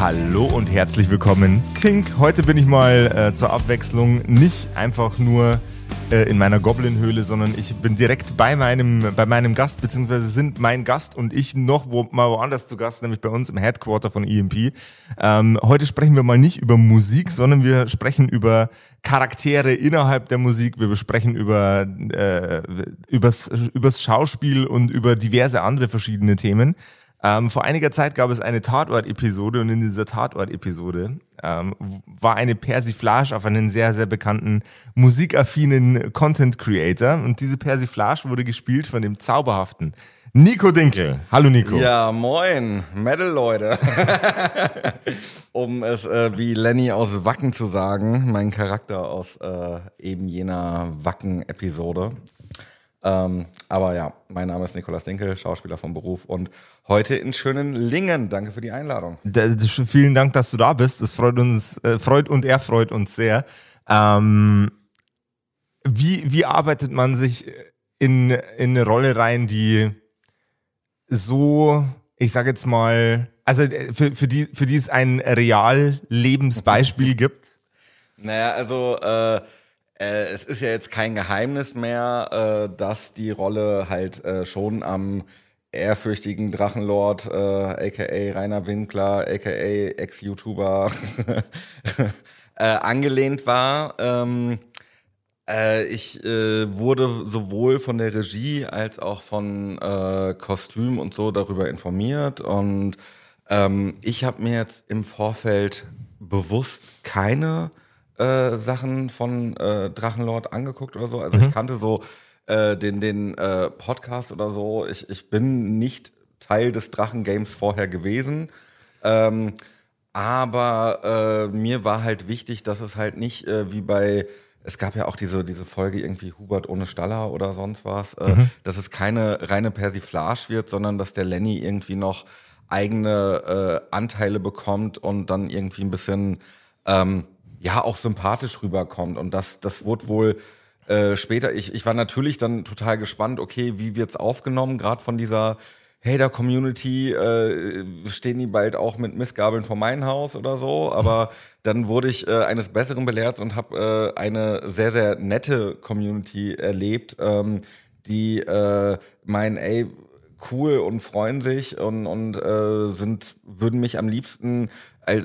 Hallo und herzlich willkommen. Tink, heute bin ich mal äh, zur Abwechslung nicht einfach nur äh, in meiner Goblin-Höhle, sondern ich bin direkt bei meinem, bei meinem Gast, beziehungsweise sind mein Gast und ich noch wo, mal woanders zu Gast, nämlich bei uns im Headquarter von EMP. Ähm, heute sprechen wir mal nicht über Musik, sondern wir sprechen über Charaktere innerhalb der Musik. Wir besprechen über äh, übers, übers Schauspiel und über diverse andere verschiedene Themen. Ähm, vor einiger Zeit gab es eine Tatort-Episode und in dieser Tatort-Episode ähm, war eine Persiflage auf einen sehr, sehr bekannten musikaffinen Content-Creator und diese Persiflage wurde gespielt von dem zauberhaften Nico Dinkel. Hallo Nico. Ja, moin, Metal-Leute. um es äh, wie Lenny aus Wacken zu sagen, mein Charakter aus äh, eben jener Wacken-Episode. Ähm, aber ja, mein Name ist Nikolas Dinkel, Schauspieler vom Beruf und heute in schönen Lingen. Danke für die Einladung. Vielen Dank, dass du da bist. Das freut uns, äh, freut und er freut uns sehr. Ähm, wie, wie arbeitet man sich in, in eine Rolle rein, die so, ich sag jetzt mal, also äh, für, für, die, für die es ein real Lebensbeispiel gibt? Naja, also äh, äh, es ist ja jetzt kein Geheimnis mehr, äh, dass die Rolle halt äh, schon am ehrfürchtigen Drachenlord, äh, aka Rainer Winkler, aka Ex-YouTuber, äh, angelehnt war. Ähm, äh, ich äh, wurde sowohl von der Regie als auch von äh, Kostüm und so darüber informiert und ähm, ich habe mir jetzt im Vorfeld bewusst keine äh, Sachen von äh, Drachenlord angeguckt oder so. Also mhm. ich kannte so äh, den, den äh, Podcast oder so. Ich, ich bin nicht Teil des Drachen-Games vorher gewesen. Ähm, aber äh, mir war halt wichtig, dass es halt nicht äh, wie bei, es gab ja auch diese, diese Folge irgendwie Hubert ohne Staller oder sonst was, äh, mhm. dass es keine reine Persiflage wird, sondern dass der Lenny irgendwie noch eigene äh, Anteile bekommt und dann irgendwie ein bisschen ähm, ja auch sympathisch rüberkommt. Und das, das wurde wohl äh, später, ich, ich war natürlich dann total gespannt, okay, wie wird's aufgenommen, gerade von dieser Hater-Community, äh, stehen die bald auch mit Missgabeln vor mein Haus oder so, aber dann wurde ich äh, eines Besseren belehrt und habe äh, eine sehr, sehr nette Community erlebt, ähm, die äh, meinen, ey, cool und freuen sich und, und äh, sind, würden mich am liebsten äh,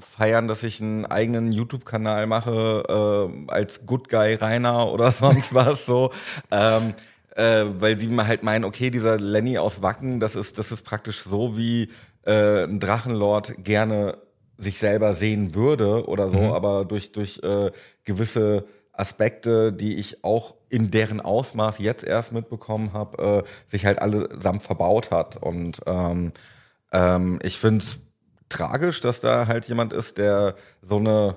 feiern, dass ich einen eigenen YouTube-Kanal mache äh, als Good Guy Rainer oder sonst was so. Ähm, äh, weil sie halt meinen, okay, dieser Lenny aus Wacken, das ist, das ist praktisch so, wie äh, ein Drachenlord gerne sich selber sehen würde oder so, mhm. aber durch, durch äh, gewisse Aspekte, die ich auch in deren Ausmaß jetzt erst mitbekommen habe, äh, sich halt allesamt verbaut hat. Und ähm, ähm, ich finde es tragisch, dass da halt jemand ist, der so eine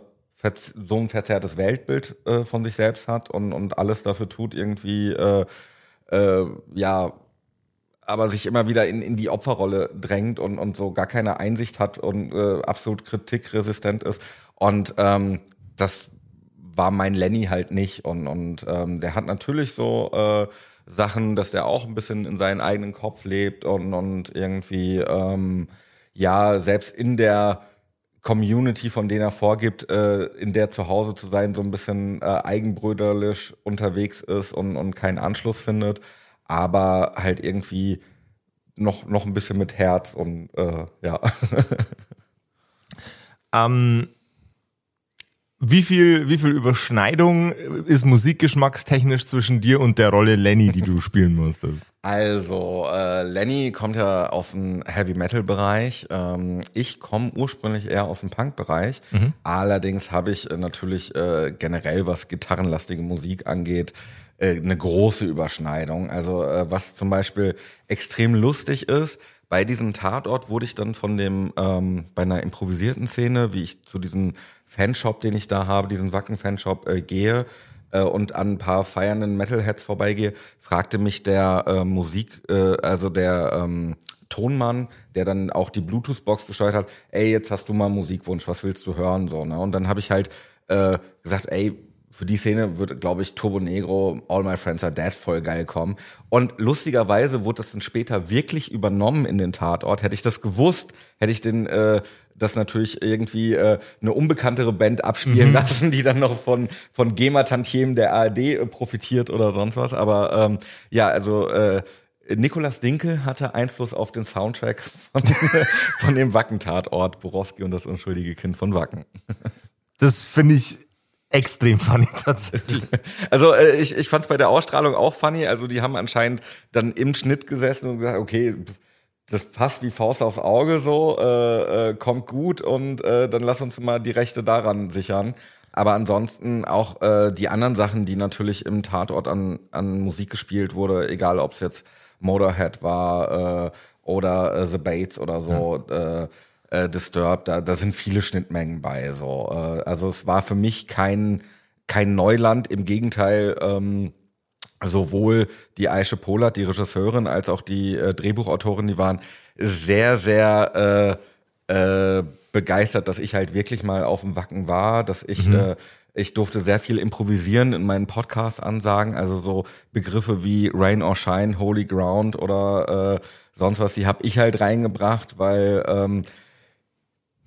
so ein verzerrtes Weltbild äh, von sich selbst hat und, und alles dafür tut, irgendwie äh, äh, ja, aber sich immer wieder in, in die Opferrolle drängt und, und so gar keine Einsicht hat und äh, absolut kritikresistent ist. Und ähm, das war mein Lenny halt nicht. Und, und ähm, der hat natürlich so äh, Sachen, dass der auch ein bisschen in seinen eigenen Kopf lebt und, und irgendwie ähm, ja, selbst in der Community, von denen er vorgibt, äh, in der zu Hause zu sein, so ein bisschen äh, eigenbröderlich unterwegs ist und, und keinen Anschluss findet, aber halt irgendwie noch, noch ein bisschen mit Herz und äh, ja. ähm, wie viel, wie viel Überschneidung ist musikgeschmackstechnisch zwischen dir und der Rolle Lenny, die du spielen musstest? Also, äh, Lenny kommt ja aus dem Heavy Metal Bereich. Ähm, ich komme ursprünglich eher aus dem Punk Bereich. Mhm. Allerdings habe ich äh, natürlich äh, generell, was gitarrenlastige Musik angeht, äh, eine große Überschneidung. Also, äh, was zum Beispiel extrem lustig ist, bei diesem Tatort wurde ich dann von dem, ähm, bei einer improvisierten Szene, wie ich zu diesem Fanshop, den ich da habe, diesen Wacken-Fanshop äh, gehe äh, und an ein paar feiernden Metalheads vorbeigehe, fragte mich der äh, Musik, äh, also der ähm, Tonmann, der dann auch die Bluetooth-Box gesteuert hat, ey, jetzt hast du mal Musikwunsch, was willst du hören? So, ne? Und dann habe ich halt äh, gesagt, ey, für die Szene würde, glaube ich, Turbo Negro, All My Friends Are Dead voll geil kommen. Und lustigerweise wurde das dann später wirklich übernommen in den Tatort. Hätte ich das gewusst, hätte ich den äh, das natürlich irgendwie äh, eine unbekanntere Band abspielen mhm. lassen, die dann noch von von GEMA-Tantiemen der ARD äh, profitiert oder sonst was. Aber ähm, ja, also äh, Nikolas Dinkel hatte Einfluss auf den Soundtrack von, von dem Wacken-Tatort Borowski und das unschuldige Kind von Wacken. Das finde ich extrem funny tatsächlich. Also äh, ich, ich fand es bei der Ausstrahlung auch funny. Also die haben anscheinend dann im Schnitt gesessen und gesagt, okay, das passt wie Faust aufs Auge so, äh, äh, kommt gut und äh, dann lass uns mal die Rechte daran sichern. Aber ansonsten auch äh, die anderen Sachen, die natürlich im Tatort an, an Musik gespielt wurde, egal ob es jetzt Motorhead war äh, oder äh, The Bates oder so, ja. äh, äh, Disturbed, da, da sind viele Schnittmengen bei. So. Äh, also es war für mich kein, kein Neuland, im Gegenteil, ähm, sowohl die Aische Polat, die Regisseurin, als auch die äh, Drehbuchautorin, die waren sehr, sehr äh, äh, begeistert, dass ich halt wirklich mal auf dem Wacken war, dass ich mhm. äh, ich durfte sehr viel improvisieren in meinen Podcast-Ansagen, also so Begriffe wie Rain or Shine, Holy Ground oder äh, sonst was, die habe ich halt reingebracht, weil ähm,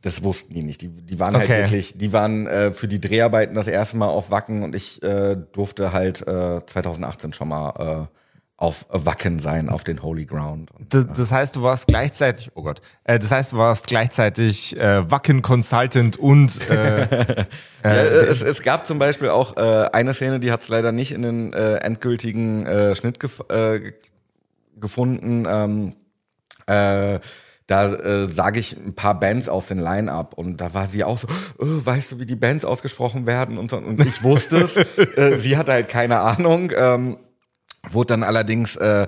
das wussten die nicht. Die, die waren halt okay. halt wirklich, die waren äh, für die Dreharbeiten das erste Mal auf Wacken und ich äh, durfte halt äh, 2018 schon mal äh, auf Wacken sein, auf den Holy Ground. Und, das, das, heißt, du warst gleichzeitig, oh Gott, äh, das heißt, du warst gleichzeitig äh, Wacken Consultant und äh, äh, ja, es, es gab zum Beispiel auch äh, eine Szene, die hat es leider nicht in den äh, endgültigen äh, Schnitt gef äh, gefunden. Ähm, äh, da äh, sage ich ein paar Bands aus den Line-Up und da war sie auch so, oh, weißt du, wie die Bands ausgesprochen werden und so. Und ich wusste es. äh, sie hatte halt keine Ahnung. Ähm, wurde dann allerdings äh,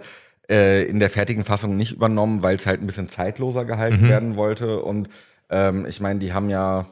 äh, in der fertigen Fassung nicht übernommen, weil es halt ein bisschen zeitloser gehalten mhm. werden wollte. Und ähm, ich meine, die haben ja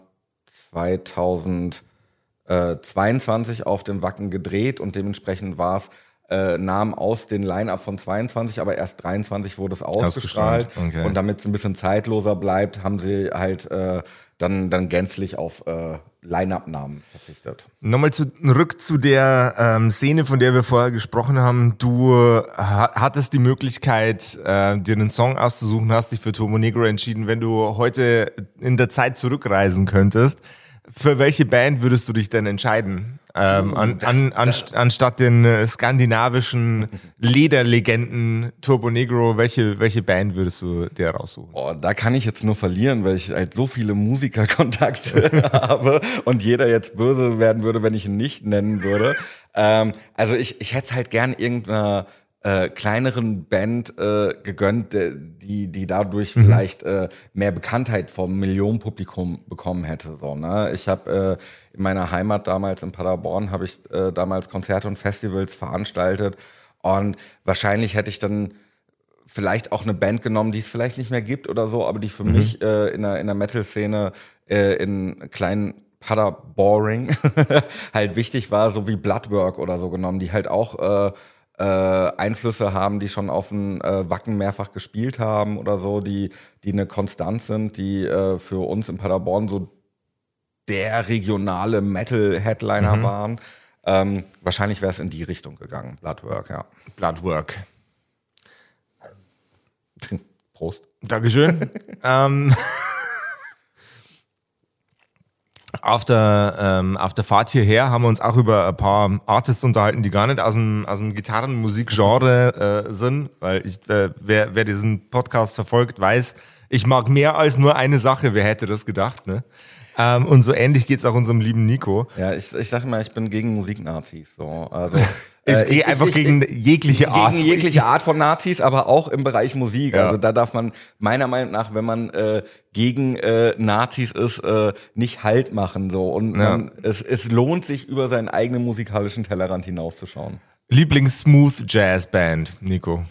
2022 auf dem Wacken gedreht und dementsprechend war es äh, Namen aus den Line-Up von 22, aber erst 23 wurde es ausgestrahlt. Okay. Und damit es ein bisschen zeitloser bleibt, haben sie halt äh, dann, dann gänzlich auf äh, Line-Up-Namen verzichtet. Nochmal zurück zu der ähm, Szene, von der wir vorher gesprochen haben. Du ha hattest die Möglichkeit, äh, dir einen Song auszusuchen, hast dich für Turbo Negro entschieden. Wenn du heute in der Zeit zurückreisen könntest, für welche Band würdest du dich denn entscheiden? Ähm, an, an, an, anstatt den äh, skandinavischen Lederlegenden Turbo Negro, welche, welche Band würdest du dir raussuchen? Oh, da kann ich jetzt nur verlieren, weil ich halt so viele Musikerkontakte habe und jeder jetzt böse werden würde, wenn ich ihn nicht nennen würde. Ähm, also ich, ich hätte halt gern irgendeiner äh, kleineren Band äh, gegönnt, die, die dadurch mhm. vielleicht äh, mehr Bekanntheit vom Millionenpublikum bekommen hätte. So, ne? Ich habe äh, in meiner Heimat damals in Paderborn habe ich äh, damals Konzerte und Festivals veranstaltet und wahrscheinlich hätte ich dann vielleicht auch eine Band genommen, die es vielleicht nicht mehr gibt oder so, aber die für mhm. mich äh, in der, in der Metal-Szene äh, in kleinen Paderboring halt wichtig war, so wie Bloodwork oder so genommen, die halt auch äh, äh, Einflüsse haben, die schon auf dem äh, Wacken mehrfach gespielt haben oder so, die, die eine Konstanz sind, die äh, für uns in Paderborn so der regionale Metal-Headliner mhm. waren. Ähm, wahrscheinlich wäre es in die Richtung gegangen, Bloodwork, ja. Bloodwork. Prost. Dankeschön. ähm, auf der, ähm, auf der Fahrt hierher haben wir uns auch über ein paar Artists unterhalten, die gar nicht aus dem, aus dem Gitarrenmusikgenre äh, sind, weil ich, äh, wer, wer diesen Podcast verfolgt, weiß, ich mag mehr als nur eine Sache. Wer hätte das gedacht, ne? Ähm, und so ähnlich geht's auch unserem lieben Nico. Ja, ich, ich sag mal, ich bin gegen Musiknazis. So. Also, äh, ich, einfach ich, gegen jegliche Art. Gegen jegliche Art von Nazis, aber auch im Bereich Musik. Ja. Also da darf man meiner Meinung nach, wenn man äh, gegen äh, Nazis ist, äh, nicht Halt machen. So. Und ja. man, es, es lohnt sich, über seinen eigenen musikalischen Tellerrand hinaufzuschauen. Lieblings-Smooth-Jazz-Band, Nico.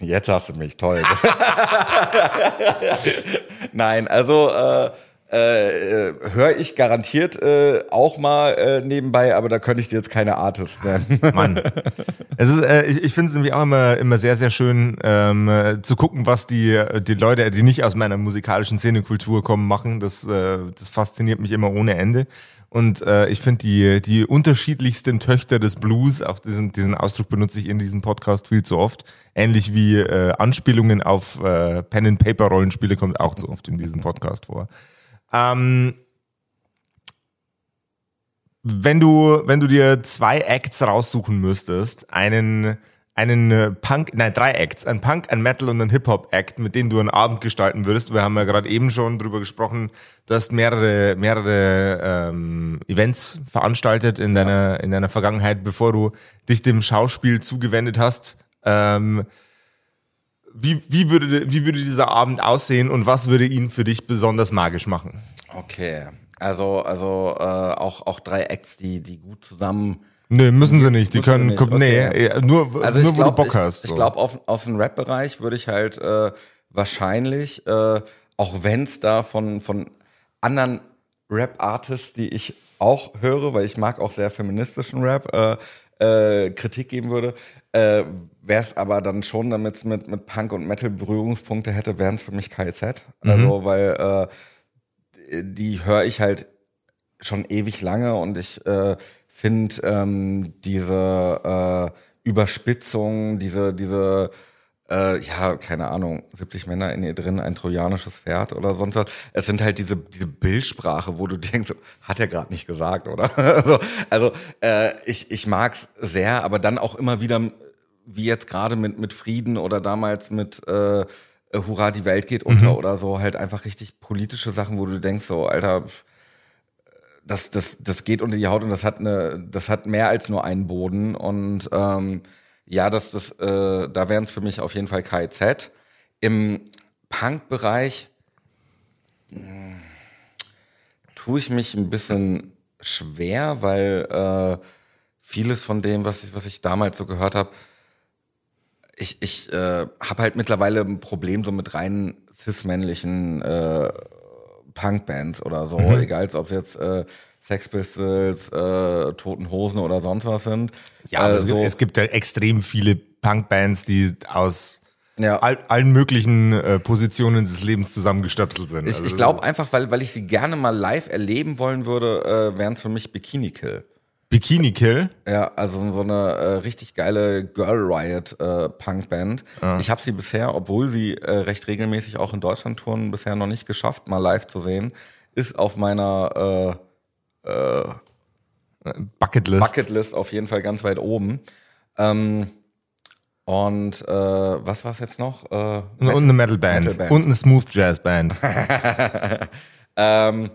Jetzt hast du mich, toll. Nein, also äh, äh, höre ich garantiert äh, auch mal äh, nebenbei, aber da könnte ich dir jetzt keine Artists nennen. Mann. Es ist, äh, ich ich finde es nämlich auch immer, immer sehr, sehr schön ähm, äh, zu gucken, was die, die Leute, die nicht aus meiner musikalischen Szenekultur kommen, machen. Das, äh, das fasziniert mich immer ohne Ende. Und äh, ich finde die, die unterschiedlichsten Töchter des Blues, auch diesen, diesen Ausdruck benutze ich in diesem Podcast viel zu oft, ähnlich wie äh, Anspielungen auf äh, Pen-and-Paper-Rollenspiele kommt auch zu oft in diesem Podcast vor. Ähm, wenn du, wenn du dir zwei Acts raussuchen müsstest, einen, einen Punk, nein, drei Acts, ein Punk, ein Metal und ein Hip-Hop-Act, mit denen du einen Abend gestalten würdest. Wir haben ja gerade eben schon drüber gesprochen, du hast mehrere, mehrere ähm, Events veranstaltet in deiner, in deiner Vergangenheit, bevor du dich dem Schauspiel zugewendet hast. Ähm, wie, wie, würde, wie würde dieser Abend aussehen und was würde ihn für dich besonders magisch machen? Okay, also also äh, auch auch drei Acts, die die gut zusammen. Nee, müssen sie nicht. Die können, nicht, nee, okay. nur, Also nur ich wo du Bock ich, hast. ich so. glaube aus dem Rap-Bereich würde ich halt äh, wahrscheinlich, äh, auch wenn es da von von anderen Rap-Artists, die ich auch höre, weil ich mag auch sehr feministischen Rap, äh, äh, Kritik geben würde, äh, wäre es aber dann schon, damit es mit, mit Punk und Metal Berührungspunkte hätte, wären es für mich KZ. Also, weil äh, die höre ich halt schon ewig lange und ich äh, finde ähm, diese äh, Überspitzung, diese, diese äh, ja, keine Ahnung, 70 Männer in ihr drin, ein trojanisches Pferd oder sonst was. Es sind halt diese, diese Bildsprache, wo du denkst, hat er gerade nicht gesagt, oder? also also äh, ich, ich mag's sehr, aber dann auch immer wieder, wie jetzt gerade mit, mit Frieden oder damals mit äh, Hurra, die Welt geht unter oder so, halt einfach richtig politische Sachen, wo du denkst, so, Alter, pff, das, das, das geht unter die Haut und das hat eine, das hat mehr als nur einen Boden. Und ähm, ja, das, das, äh, da wären es für mich auf jeden Fall KIZ. Im Punk-Bereich mh, tue ich mich ein bisschen schwer, weil äh, vieles von dem, was ich, was ich damals so gehört habe, ich, ich äh, habe halt mittlerweile ein Problem so mit rein cis-männlichen äh, Punkbands oder so, Mhm. egal ob es jetzt äh, Sex Pistols, äh, Toten Hosen oder sonst was sind. Ja, äh, es, gibt, so- es gibt ja extrem viele Punkbands, die aus Ja. all, allen möglichen äh, Positionen des Lebens zusammengestöpselt sind. Ich, Also ich glaube einfach, weil, weil ich sie gerne mal live erleben wollen würde, äh, wären es für mich Bikini Kill. Bikini Kill. Ja, also so eine äh, richtig geile Girl Riot äh, Punkband. Ich habe sie bisher, obwohl sie äh, recht regelmäßig auch in Deutschland touren, bisher noch nicht geschafft, mal live zu sehen. Ist auf meiner äh, Bucketlist. Bucketlist auf jeden Fall ganz weit oben. Ähm, und äh, was war's jetzt noch? Äh, und eine Metalband. Metalband. Und eine Smooth Jazz Band. ähm,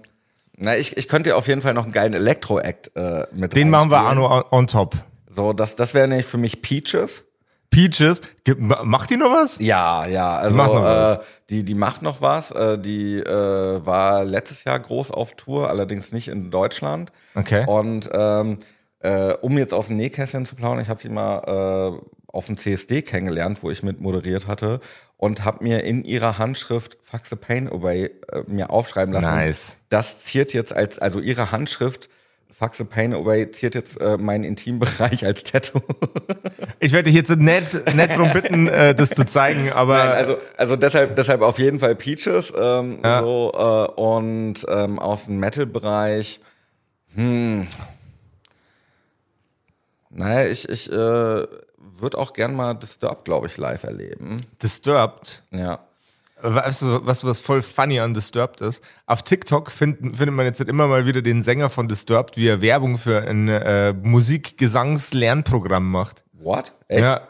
na, ich, ich könnte dir auf jeden Fall noch einen geilen Elektro-Act äh, mit Den machen wir noch on, top. So, das, das wäre nämlich für mich Peaches. Peaches, macht die noch was? Ja, ja, also macht noch äh, was. die, die macht noch was. Äh, die äh, war letztes Jahr groß auf Tour, allerdings nicht in Deutschland. Okay. Und ähm, äh, um jetzt aus dem Nähkästchen zu plaudern, ich habe sie mal äh, auf dem CSD kennengelernt, wo ich mit moderiert hatte und habe mir in ihrer Handschrift Fuck the Pain Away äh, mir aufschreiben lassen. Nice. Das ziert jetzt als, also ihre Handschrift Fuck the Pain Away ziert jetzt äh, meinen Intimbereich als Tattoo. Ich werde dich jetzt nicht, nicht drum bitten, äh, das zu zeigen, aber Nein, also, also deshalb, deshalb auf jeden Fall Peaches. Ähm, Ja. so, äh, und ähm, aus dem Metal-Bereich, hm. Naja, ich, ich äh, würde auch gern mal Disturbed, glaube ich, live erleben. Disturbed. Ja. Weißt du, was, was voll funny an Disturbed ist? Auf TikTok finden, findet man jetzt immer mal wieder den Sänger von Disturbed, wie er Werbung für ein äh, Musik-Gesangs-Lernprogramm macht. What? Echt? Ja,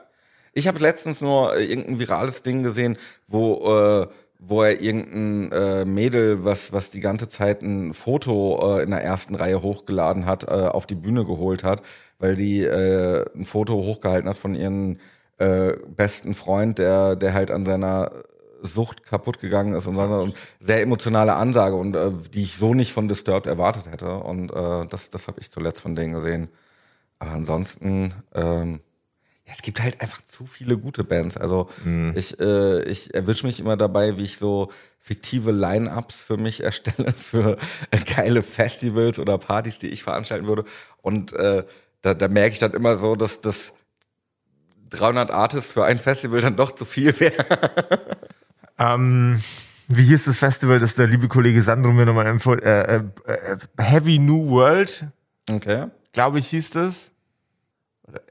Ich habe letztens nur äh, irgendein virales Ding gesehen, wo, äh, wo er irgendein äh, Mädel, was, was die ganze Zeit ein Foto äh, in der ersten Reihe hochgeladen hat, äh, auf die Bühne geholt hat, weil die äh, ein Foto hochgehalten hat von ihrem äh, besten Freund, der, der halt an seiner Sucht kaputt gegangen ist und so eine sehr emotionale Ansage und äh, die ich so nicht von Disturbed erwartet hätte. Und äh, das, das habe ich zuletzt von denen gesehen. Aber ansonsten, ähm, es gibt halt einfach zu viele gute Bands. Also ich, äh, ich erwische mich immer dabei, wie ich so fiktive Line-Ups für mich erstelle, für geile Festivals oder Partys, die ich veranstalten würde. Und äh, da, da merke ich dann immer so, dass das 300 Artists für ein Festival dann doch zu viel wäre. Ähm, wie hieß das Festival, das der liebe Kollege Sandro mir nochmal empfohlen äh, äh, äh, Heavy New World, Okay. glaube ich, hieß das.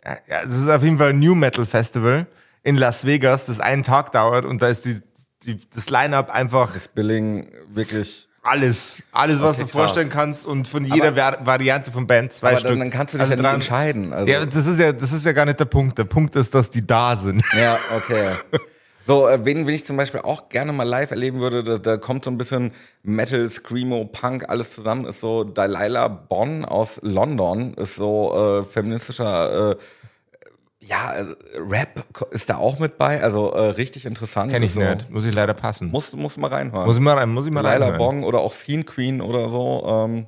Äh, Ja, es ist auf jeden Fall ein New Metal Festival in Las Vegas, das einen Tag dauert und da ist die, die, das Line-Up einfach Das Billing wirklich. alles. Alles, was Okay, du vorstellen krass. kannst und von jeder Vari Variante von Band zwei Aber Stück. dann, dann kannst du dich Also ja dran- entscheiden. Also, Ja, das ist ja, das ist ja gar nicht der Punkt. Der Punkt ist, dass die da sind. Ja, okay. So, äh, wen, wen ich zum Beispiel auch gerne mal live erleben würde, da, da kommt so ein bisschen Metal, Screamo, Punk, alles zusammen, ist so Delilah Bonn aus London, ist so äh, feministischer, äh, ja, also Rap ist da auch mit bei, also äh, richtig interessant. Kenn ich so, nicht. Muss ich leider passen. Musst du mal reinhören. Muss ich mal rein, muss ich mal Delilah. Bonn oder auch Scene Queen oder so. Ähm,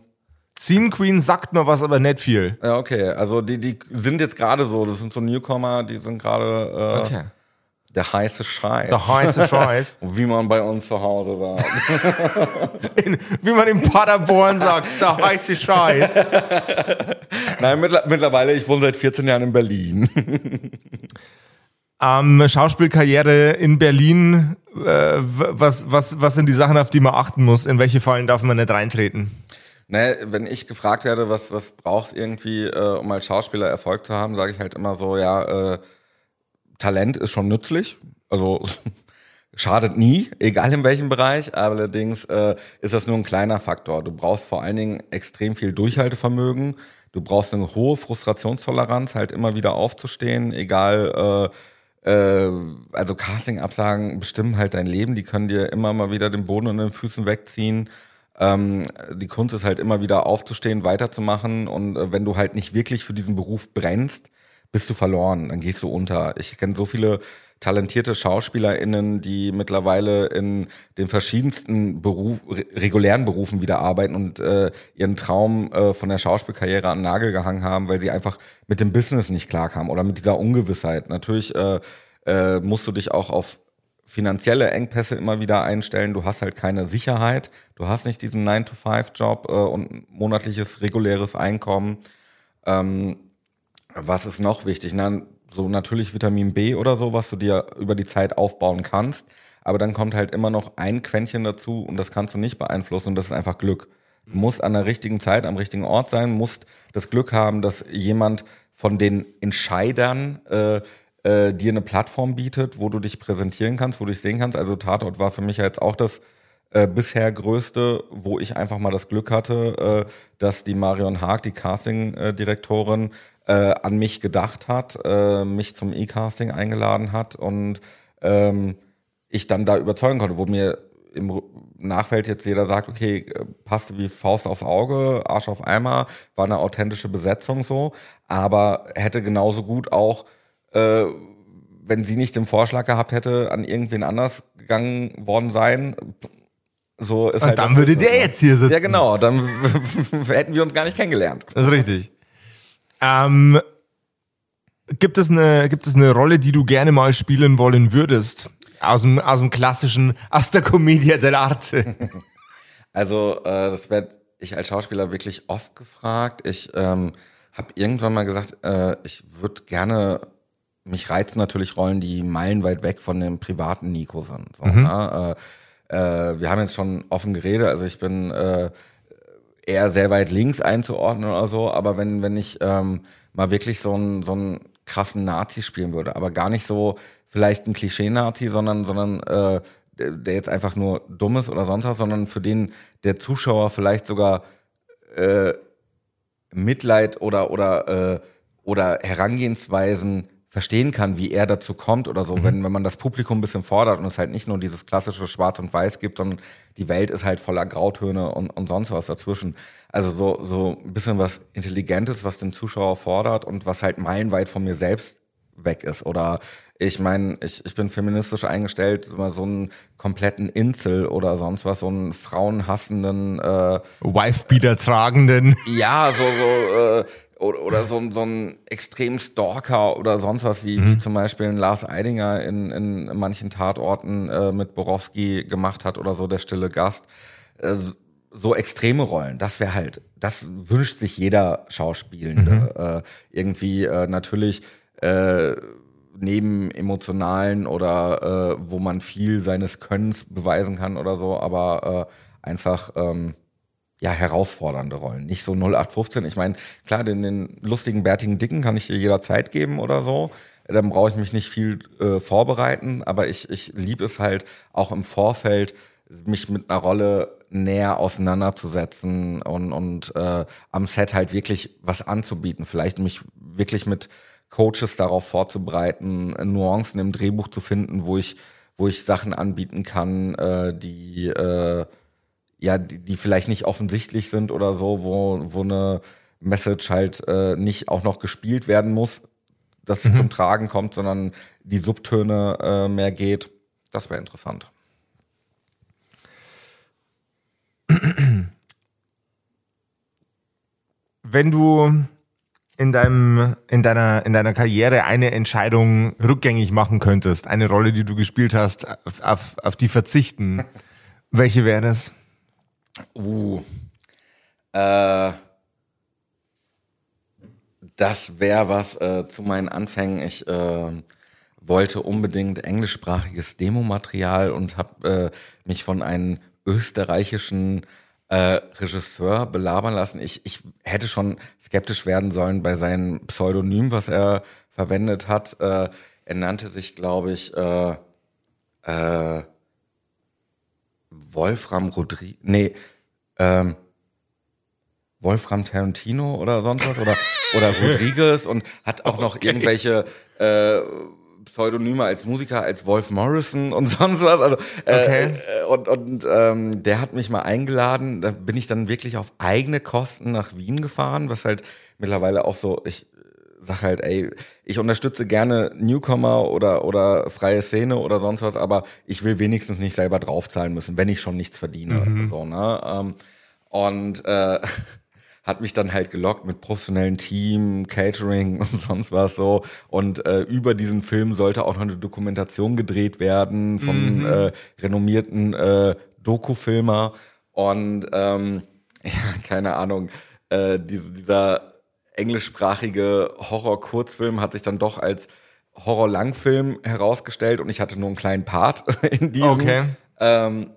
Scene Queen sagt mir was, aber nicht viel. ja, okay, also die, die sind jetzt gerade so, das sind so Newcomer, die sind gerade äh, der heiße Scheiß. Der heiße Scheiß. Wie man bei uns zu Hause sagt. In, wie man in Paderborn sagt, der heiße Scheiß. Nein, mittler- mittlerweile, ich wohne seit 14 Jahren in Berlin. Ähm, Schauspielkarriere in Berlin, äh, was, was, was sind die Sachen, auf die man achten muss? In welche Fallen darf man nicht reintreten? ne, wenn ich gefragt werde, was, was brauchst irgendwie, äh, um als Schauspieler Erfolg zu haben, sage ich halt immer so, ja, äh, Talent ist schon nützlich. Also schadet nie, egal in welchem Bereich. Allerdings äh, ist das nur ein kleiner Faktor. Du brauchst vor allen Dingen extrem viel Durchhaltevermögen. Du brauchst eine hohe Frustrationstoleranz, halt immer wieder aufzustehen, egal äh, äh, also Casting-Absagen bestimmen halt dein Leben, die können dir immer mal wieder den Boden unter den Füßen wegziehen. Ähm, die Kunst ist halt immer wieder aufzustehen, weiterzumachen und äh, wenn du halt nicht wirklich für diesen Beruf brennst, bist du verloren, dann gehst du unter. Ich kenne so viele talentierte SchauspielerInnen, die mittlerweile in den verschiedensten Beruf, re regulären Berufen wieder arbeiten und äh, ihren Traum äh, von der Schauspielkarriere an den Nagel gehangen haben, weil sie einfach mit dem Business nicht klarkamen oder mit dieser Ungewissheit. Natürlich äh, äh, musst du dich auch auf finanzielle Engpässe immer wieder einstellen. Du hast halt keine Sicherheit. Du hast nicht diesen 9-to-5-Job äh, und monatliches reguläres Einkommen. Ähm, was ist noch wichtig? Na, so natürlich Vitamin B oder so, was du dir über die Zeit aufbauen kannst. Aber dann kommt halt immer noch ein Quäntchen dazu und das kannst du nicht beeinflussen und das ist einfach Glück. Du musst an der richtigen Zeit am richtigen Ort sein, musst das Glück haben, dass jemand von den Entscheidern äh, äh, dir eine Plattform bietet, wo du dich präsentieren kannst, wo du dich sehen kannst. Also Tatort war für mich ja jetzt auch das äh, bisher größte, wo ich einfach mal das Glück hatte, äh, dass die Marion Haag, die Casting-Direktorin, äh, an mich gedacht hat, äh, mich zum E-Casting eingeladen hat und ähm, ich dann da überzeugen konnte, wo mir im Nachfeld jetzt jeder sagt, okay, äh, passte wie Faust aufs Auge, Arsch auf Eimer, war eine authentische Besetzung so, aber hätte genauso gut auch, äh, wenn sie nicht den Vorschlag gehabt hätte, an irgendwen anders gegangen worden sein. So ist Und halt dann würde der ne? jetzt hier sitzen. Ja, genau, dann hätten wir uns gar nicht kennengelernt. Das ist richtig. Ähm, gibt, es eine, gibt es eine Rolle, die du gerne mal spielen wollen würdest? Aus dem, aus dem klassischen, aus der Commedia dell'arte. Also, äh, das werde ich als Schauspieler wirklich oft gefragt. Ich ähm, habe irgendwann mal gesagt, äh, ich würde gerne, mich reizen natürlich Rollen, die meilenweit weg von dem privaten Nico sind. So, ne? äh, äh, wir haben jetzt schon offen geredet, also ich bin äh, eher sehr weit links einzuordnen oder so, aber wenn, wenn ich ähm, mal wirklich so einen, so einen krassen Nazi spielen würde, aber gar nicht so vielleicht ein Klischee-Nazi, sondern, sondern äh, der, jetzt einfach nur dumm ist oder sonst was, sondern für den der Zuschauer vielleicht sogar äh, Mitleid oder, oder, äh, oder Herangehensweisen verstehen kann, wie er dazu kommt oder so, wenn, wenn man das Publikum ein bisschen fordert und es halt nicht nur dieses klassische Schwarz und Weiß gibt, sondern die Welt ist halt voller Grautöne und, und sonst was dazwischen. Also so, so ein bisschen was Intelligentes, was den Zuschauer fordert und was halt meilenweit von mir selbst weg ist. Oder ich meine, ich, ich bin feministisch eingestellt, so einen kompletten Insel oder sonst was, so einen frauenhassenden äh, Wifebeater tragenden. ja, so, so, äh, oder, oder so, so ein extrem Stalker oder sonst was, wie, mhm. wie zum Beispiel ein Lars Eidinger in, in manchen Tatorten äh, mit Borowski gemacht hat oder so, der stille Gast. Äh, so extreme Rollen, das wäre halt, das wünscht sich jeder Schauspielende. Mhm. Äh, irgendwie äh, natürlich äh, neben emotionalen oder äh, wo man viel seines Könnens beweisen kann oder so, aber einfach ähm, ja herausfordernde Rollen. Nicht so 0815. Ich meine, klar, den, den lustigen, bärtigen Dicken kann ich dir jederzeit geben oder so. Dann brauche ich mich nicht viel äh, vorbereiten, aber ich, ich liebe es halt auch im Vorfeld, mich mit einer Rolle näher auseinanderzusetzen und, und äh, am Set halt wirklich was anzubieten. Vielleicht mich wirklich mit Coaches darauf vorzubereiten, Nuancen im Drehbuch zu finden, wo ich, wo ich Sachen anbieten kann, äh, die äh, ja, die, die vielleicht nicht offensichtlich sind oder so, wo, wo eine Message halt äh, nicht auch noch gespielt werden muss, dass sie mhm. zum Tragen kommt, sondern die Subtöne äh, mehr geht. Das wäre interessant. Wenn du in deinem, in deiner, in deiner Karriere eine Entscheidung rückgängig machen könntest, eine Rolle, die du gespielt hast, auf, auf, auf die verzichten, welche wäre das? Uh. Äh, das wäre was äh, zu meinen Anfängen. Ich äh, wollte unbedingt englischsprachiges Demomaterial und habe äh, mich von einem österreichischen äh, Regisseur belabern lassen. Ich, ich hätte schon skeptisch werden sollen bei seinem Pseudonym, was er verwendet hat. Äh, er nannte sich, glaube ich, äh, äh, Wolfram Rodriguez, nee, ähm, Wolfram Tarantino oder sonst was oder, oder Rodriguez und hat auch noch okay. irgendwelche äh, Pseudonyme als Musiker, als Wolf Morrison und sonst was. Also, äh, okay. Äh, und und ähm, der hat mich mal eingeladen. Da bin ich dann wirklich auf eigene Kosten nach Wien gefahren, was halt mittlerweile auch so, ich sag halt, ey, ich unterstütze gerne Newcomer oder, oder freie Szene oder sonst was, aber ich will wenigstens nicht selber draufzahlen müssen, wenn ich schon nichts verdiene. Mhm. So, ne? Ähm, und äh, hat mich dann halt gelockt mit professionellen Team, Catering und sonst was so. Und äh, über diesen Film sollte auch noch eine Dokumentation gedreht werden vom mhm. äh, renommierten äh, Doku-Filmer. Und ähm, ja, keine Ahnung, äh, diese, dieser englischsprachige Horror-Kurzfilm hat sich dann doch als Horror-Langfilm herausgestellt und ich hatte nur einen kleinen Part in diesem. Okay. Ähm,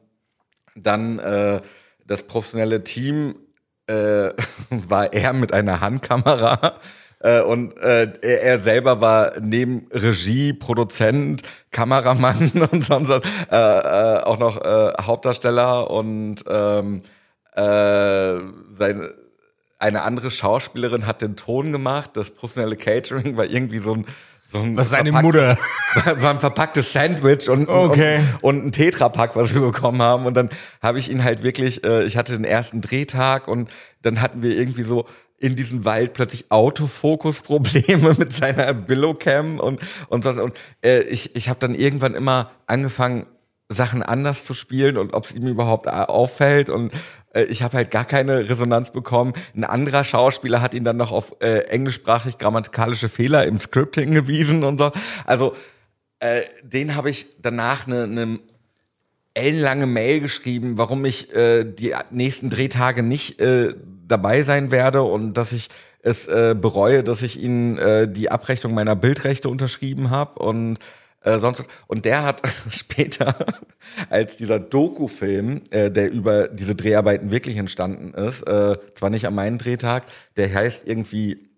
dann äh, das professionelle Team äh, war er mit einer Handkamera äh, und äh, er, er, selber war neben Regie, Produzent, Kameramann und sonst was, äh, äh, auch noch äh, Hauptdarsteller und ähm, äh, seine eine andere Schauspielerin hat den Ton gemacht. Das professionelle Catering war irgendwie so ein so ein was seine Mutter war ein verpacktes Sandwich und, okay. und, und ein Tetrapack, was wir bekommen haben. Und dann habe ich ihn halt wirklich, äh, ich hatte den ersten Drehtag und dann hatten wir irgendwie so in diesem Wald plötzlich Autofokus-Probleme mit seiner Billowcam und und sonst und äh, ich ich habe dann irgendwann immer angefangen Sachen anders zu spielen und ob es ihm überhaupt auffällt und ich habe halt gar keine Resonanz bekommen. Ein anderer Schauspieler hat ihn dann noch auf äh, englischsprachig grammatikalische Fehler im Script hingewiesen und so. Also äh, den habe ich danach eine ne ellenlange Mail geschrieben, warum ich äh, die nächsten Drehtage nicht äh, dabei sein werde und dass ich es äh, bereue, dass ich ihnen äh, die Abrechnung meiner Bildrechte unterschrieben habe und äh, sonst und der hat später als dieser Doku-Film, äh, der über diese Dreharbeiten wirklich entstanden ist, äh, zwar nicht an meinem Drehtag, der heißt irgendwie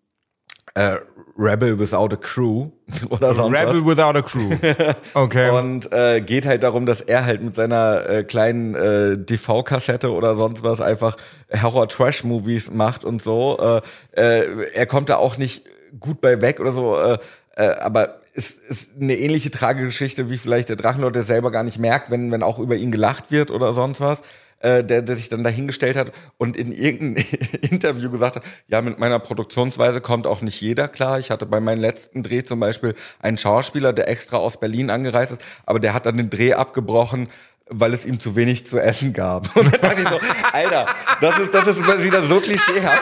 äh, Rebel Without a Crew oder sonst Rebel was. Without a Crew. Okay. Und äh, geht halt darum, dass er halt mit seiner äh, kleinen äh, DV-Kassette oder sonst was einfach Horror-Trash-Movies macht und so. Äh, äh, er kommt da auch nicht gut bei weg oder so. Äh, äh, aber es ist eine ähnliche Tragegeschichte wie vielleicht der Drachenlord, der selber gar nicht merkt, wenn, wenn auch über ihn gelacht wird oder sonst was. Äh, der, der sich dann dahingestellt hat und in irgendeinem Interview gesagt hat, ja, mit meiner Produktionsweise kommt auch nicht jeder klar. Ich hatte bei meinem letzten Dreh zum Beispiel einen Schauspieler, der extra aus Berlin angereist ist, aber der hat dann den Dreh abgebrochen, weil es ihm zu wenig zu essen gab. Und dann dachte ich so, Alter, das ist, das ist wieder so klischeehaft.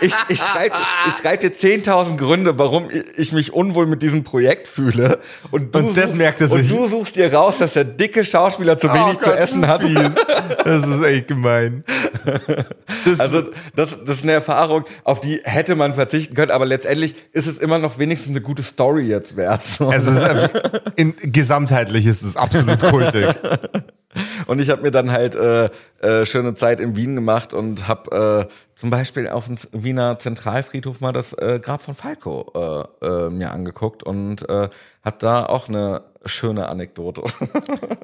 Ich, ich schreibe ich schreib dir 10.000 Gründe, warum ich mich unwohl mit diesem Projekt fühle. Und, du Und das suchst, merkt er Und sich. du suchst dir raus, dass der dicke Schauspieler zu wenig Oh zu Gott, essen das hat. Das ist echt gemein. Das, Also das, das ist eine Erfahrung, auf die hätte man verzichten können, aber letztendlich ist es immer noch wenigstens eine gute Story jetzt wert. So. es ist, in, gesamtheitlich ist es absolut kultig. Und ich habe mir dann halt äh, äh, schöne Zeit in Wien gemacht und habe äh, zum Beispiel auf dem Wiener Zentralfriedhof mal das äh, Grab von Falco äh, äh, mir angeguckt und äh, habe da auch eine schöne Anekdote.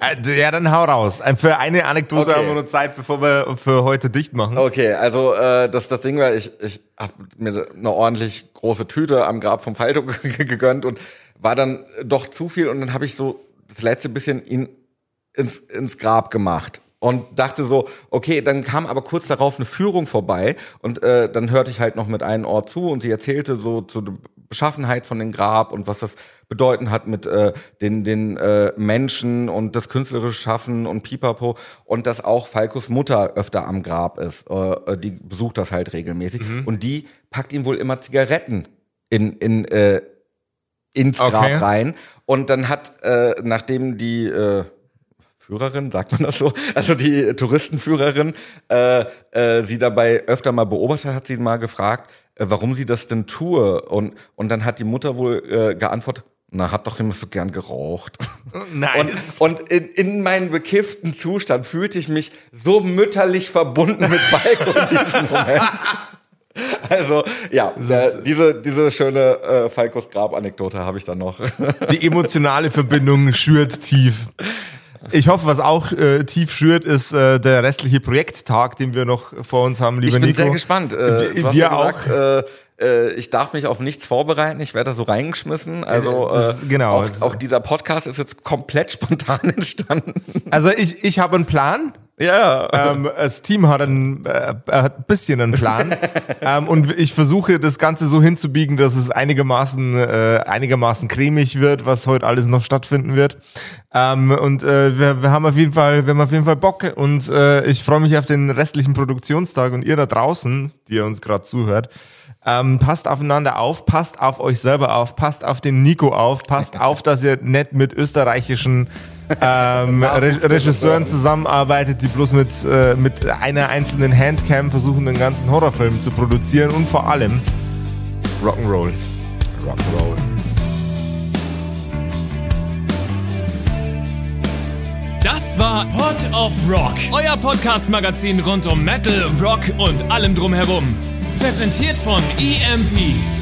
Äh, Ja, dann hau raus. Äh, Für eine Anekdote Okay. haben wir nur Zeit, bevor wir für heute dicht machen. Okay, also äh, das, das Ding war, ich, ich habe mir eine ordentlich große Tüte am Grab vom Falco gegönnt und war dann doch zu viel und dann habe ich so das letzte bisschen ihn ins, ins Grab gemacht und dachte so, okay, dann kam aber kurz darauf eine Führung vorbei und äh, dann hörte ich halt noch mit einem Ohr zu und sie erzählte so zu der Beschaffenheit von dem Grab und was das bedeuten hat mit äh, den, den äh, Menschen und das künstlerische Schaffen und Pipapo und dass auch Falkos Mutter öfter am Grab ist. Äh, die besucht das halt regelmäßig und die packt ihm wohl immer Zigaretten in, in, äh, ins Grab Okay. rein. Und dann hat, äh, nachdem die äh, Führerin, sagt man das so, also die Touristenführerin, äh, äh, sie dabei öfter mal beobachtet hat, sie mal gefragt, äh, warum sie das denn tue. Und, und dann hat die Mutter wohl äh, geantwortet, na, hat doch immer so gern geraucht. Nice. Und, und in, in meinem bekifften Zustand fühlte ich mich so mütterlich verbunden mit Falco in diesem Moment. Also, ja, äh, diese, diese schöne äh, Falkos Grab-Anekdote habe ich dann noch. Die emotionale Verbindung schürt tief. Ich hoffe, was auch äh, tief schürt, ist äh, der restliche Projekttag, den wir noch vor uns haben, lieber Ich bin Nico. sehr gespannt. Äh, Wir- wir ja gesagt, Äh, äh, ich darf mich auf nichts vorbereiten. Ich werde da so reingeschmissen. Also Äh, das äh, ist- genau. Auch, auch dieser Podcast ist jetzt komplett spontan entstanden. Also ich, ich habe einen Plan. Ja. Ähm, das Team hat ein, äh, hat ein bisschen einen Plan. ähm, und ich versuche das Ganze so hinzubiegen, dass es einigermaßen, äh, einigermaßen cremig wird, was heute alles noch stattfinden wird. Ähm, und äh, wir, wir haben auf jeden Fall, wir haben auf jeden Fall Bock und äh, ich freue mich auf den restlichen Produktionstag und ihr da draußen, die ihr uns gerade zuhört. Ähm, passt aufeinander auf, passt auf euch selber auf, passt auf den Nico auf, passt auf, dass ihr nicht mit österreichischen ähm, Re Regisseuren zusammenarbeitet, die bloß mit, äh, mit einer einzelnen Handcam versuchen, den ganzen Horrorfilm zu produzieren und vor allem Rock'n'Roll. Rock'n'Roll. Das war Pod of Rock, euer Podcast-Magazin rund um Metal, Rock und allem drumherum. Präsentiert von EMP.